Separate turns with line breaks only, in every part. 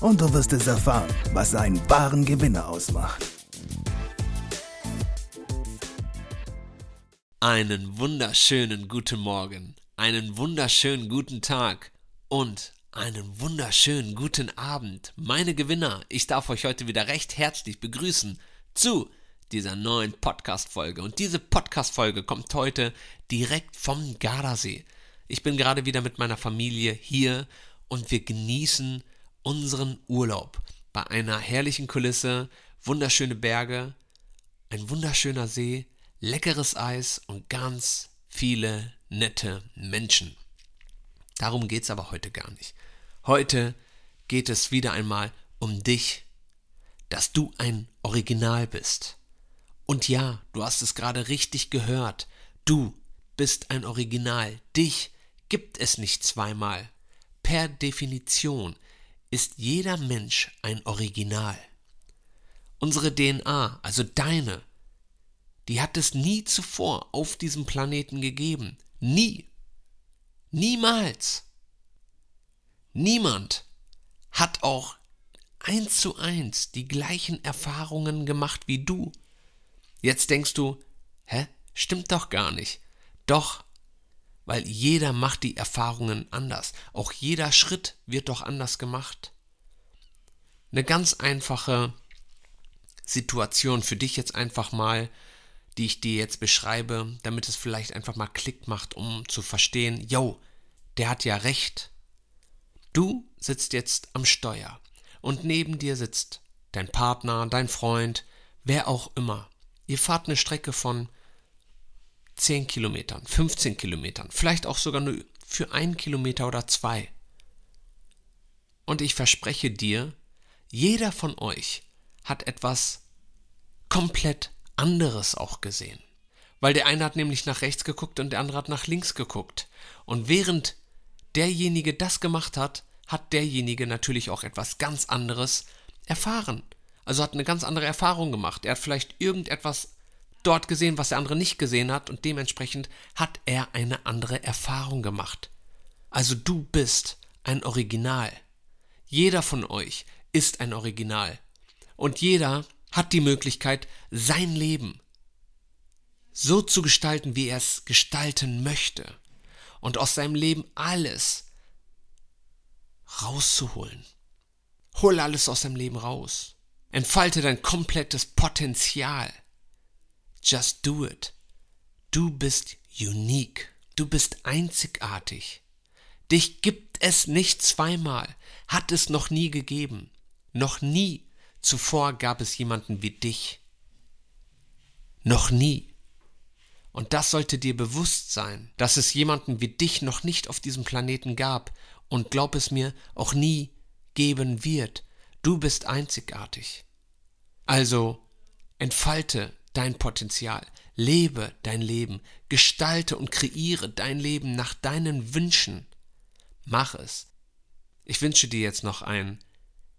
und du wirst es erfahren, was einen wahren Gewinner ausmacht.
Einen wunderschönen guten Morgen, einen wunderschönen guten Tag und einen wunderschönen guten Abend. Meine Gewinner, ich darf euch heute wieder recht herzlich begrüßen zu dieser neuen Podcast-Folge. Und diese Podcast-Folge kommt heute direkt vom Gardasee. Ich bin gerade wieder mit meiner Familie hier und wir genießen unseren Urlaub bei einer herrlichen Kulisse, wunderschöne Berge, ein wunderschöner See, leckeres Eis und ganz viele nette Menschen. Darum geht es aber heute gar nicht. Heute geht es wieder einmal um dich, dass du ein Original bist. Und ja, du hast es gerade richtig gehört, du bist ein Original. Dich gibt es nicht zweimal. Per Definition ist jeder Mensch ein Original. Unsere DNA, also deine, die hat es nie zuvor auf diesem Planeten gegeben. Nie. Niemals. Niemand hat auch eins zu eins die gleichen Erfahrungen gemacht wie du. Jetzt denkst du, hä? Stimmt doch gar nicht. Doch, weil jeder macht die Erfahrungen anders. Auch jeder Schritt wird doch anders gemacht. Eine ganz einfache Situation für dich jetzt einfach mal, die ich dir jetzt beschreibe, damit es vielleicht einfach mal Klick macht, um zu verstehen, yo, der hat ja recht. Du sitzt jetzt am Steuer und neben dir sitzt dein Partner, dein Freund, wer auch immer. Ihr fahrt eine Strecke von 10 Kilometern, 15 Kilometern, vielleicht auch sogar nur für einen Kilometer oder zwei. Und ich verspreche dir, jeder von euch hat etwas komplett anderes auch gesehen. Weil der eine hat nämlich nach rechts geguckt und der andere hat nach links geguckt. Und während derjenige das gemacht hat, hat derjenige natürlich auch etwas ganz anderes erfahren. Also hat eine ganz andere Erfahrung gemacht. Er hat vielleicht irgendetwas dort gesehen, was der andere nicht gesehen hat, und dementsprechend hat er eine andere Erfahrung gemacht. Also du bist ein Original. Jeder von euch ist ein Original. Und jeder hat die Möglichkeit, sein Leben so zu gestalten, wie er es gestalten möchte. Und aus seinem Leben alles rauszuholen. Hol alles aus deinem Leben raus. Entfalte dein komplettes Potenzial. Just do it. Du bist unique. Du bist einzigartig. Dich gibt es nicht zweimal. Hat es noch nie gegeben. Noch nie zuvor gab es jemanden wie dich. Noch nie. Und das sollte dir bewusst sein, dass es jemanden wie dich noch nicht auf diesem Planeten gab und glaub es mir, auch nie geben wird. Du bist einzigartig. Also entfalte dein Potenzial, lebe dein Leben, gestalte und kreiere dein Leben nach deinen Wünschen. Mach es. Ich wünsche dir jetzt noch einen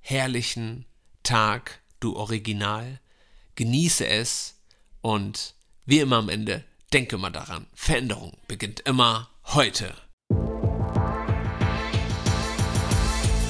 herrlichen Tag, du Original. Genieße es und wie immer am Ende, denke mal daran, Veränderung beginnt immer heute.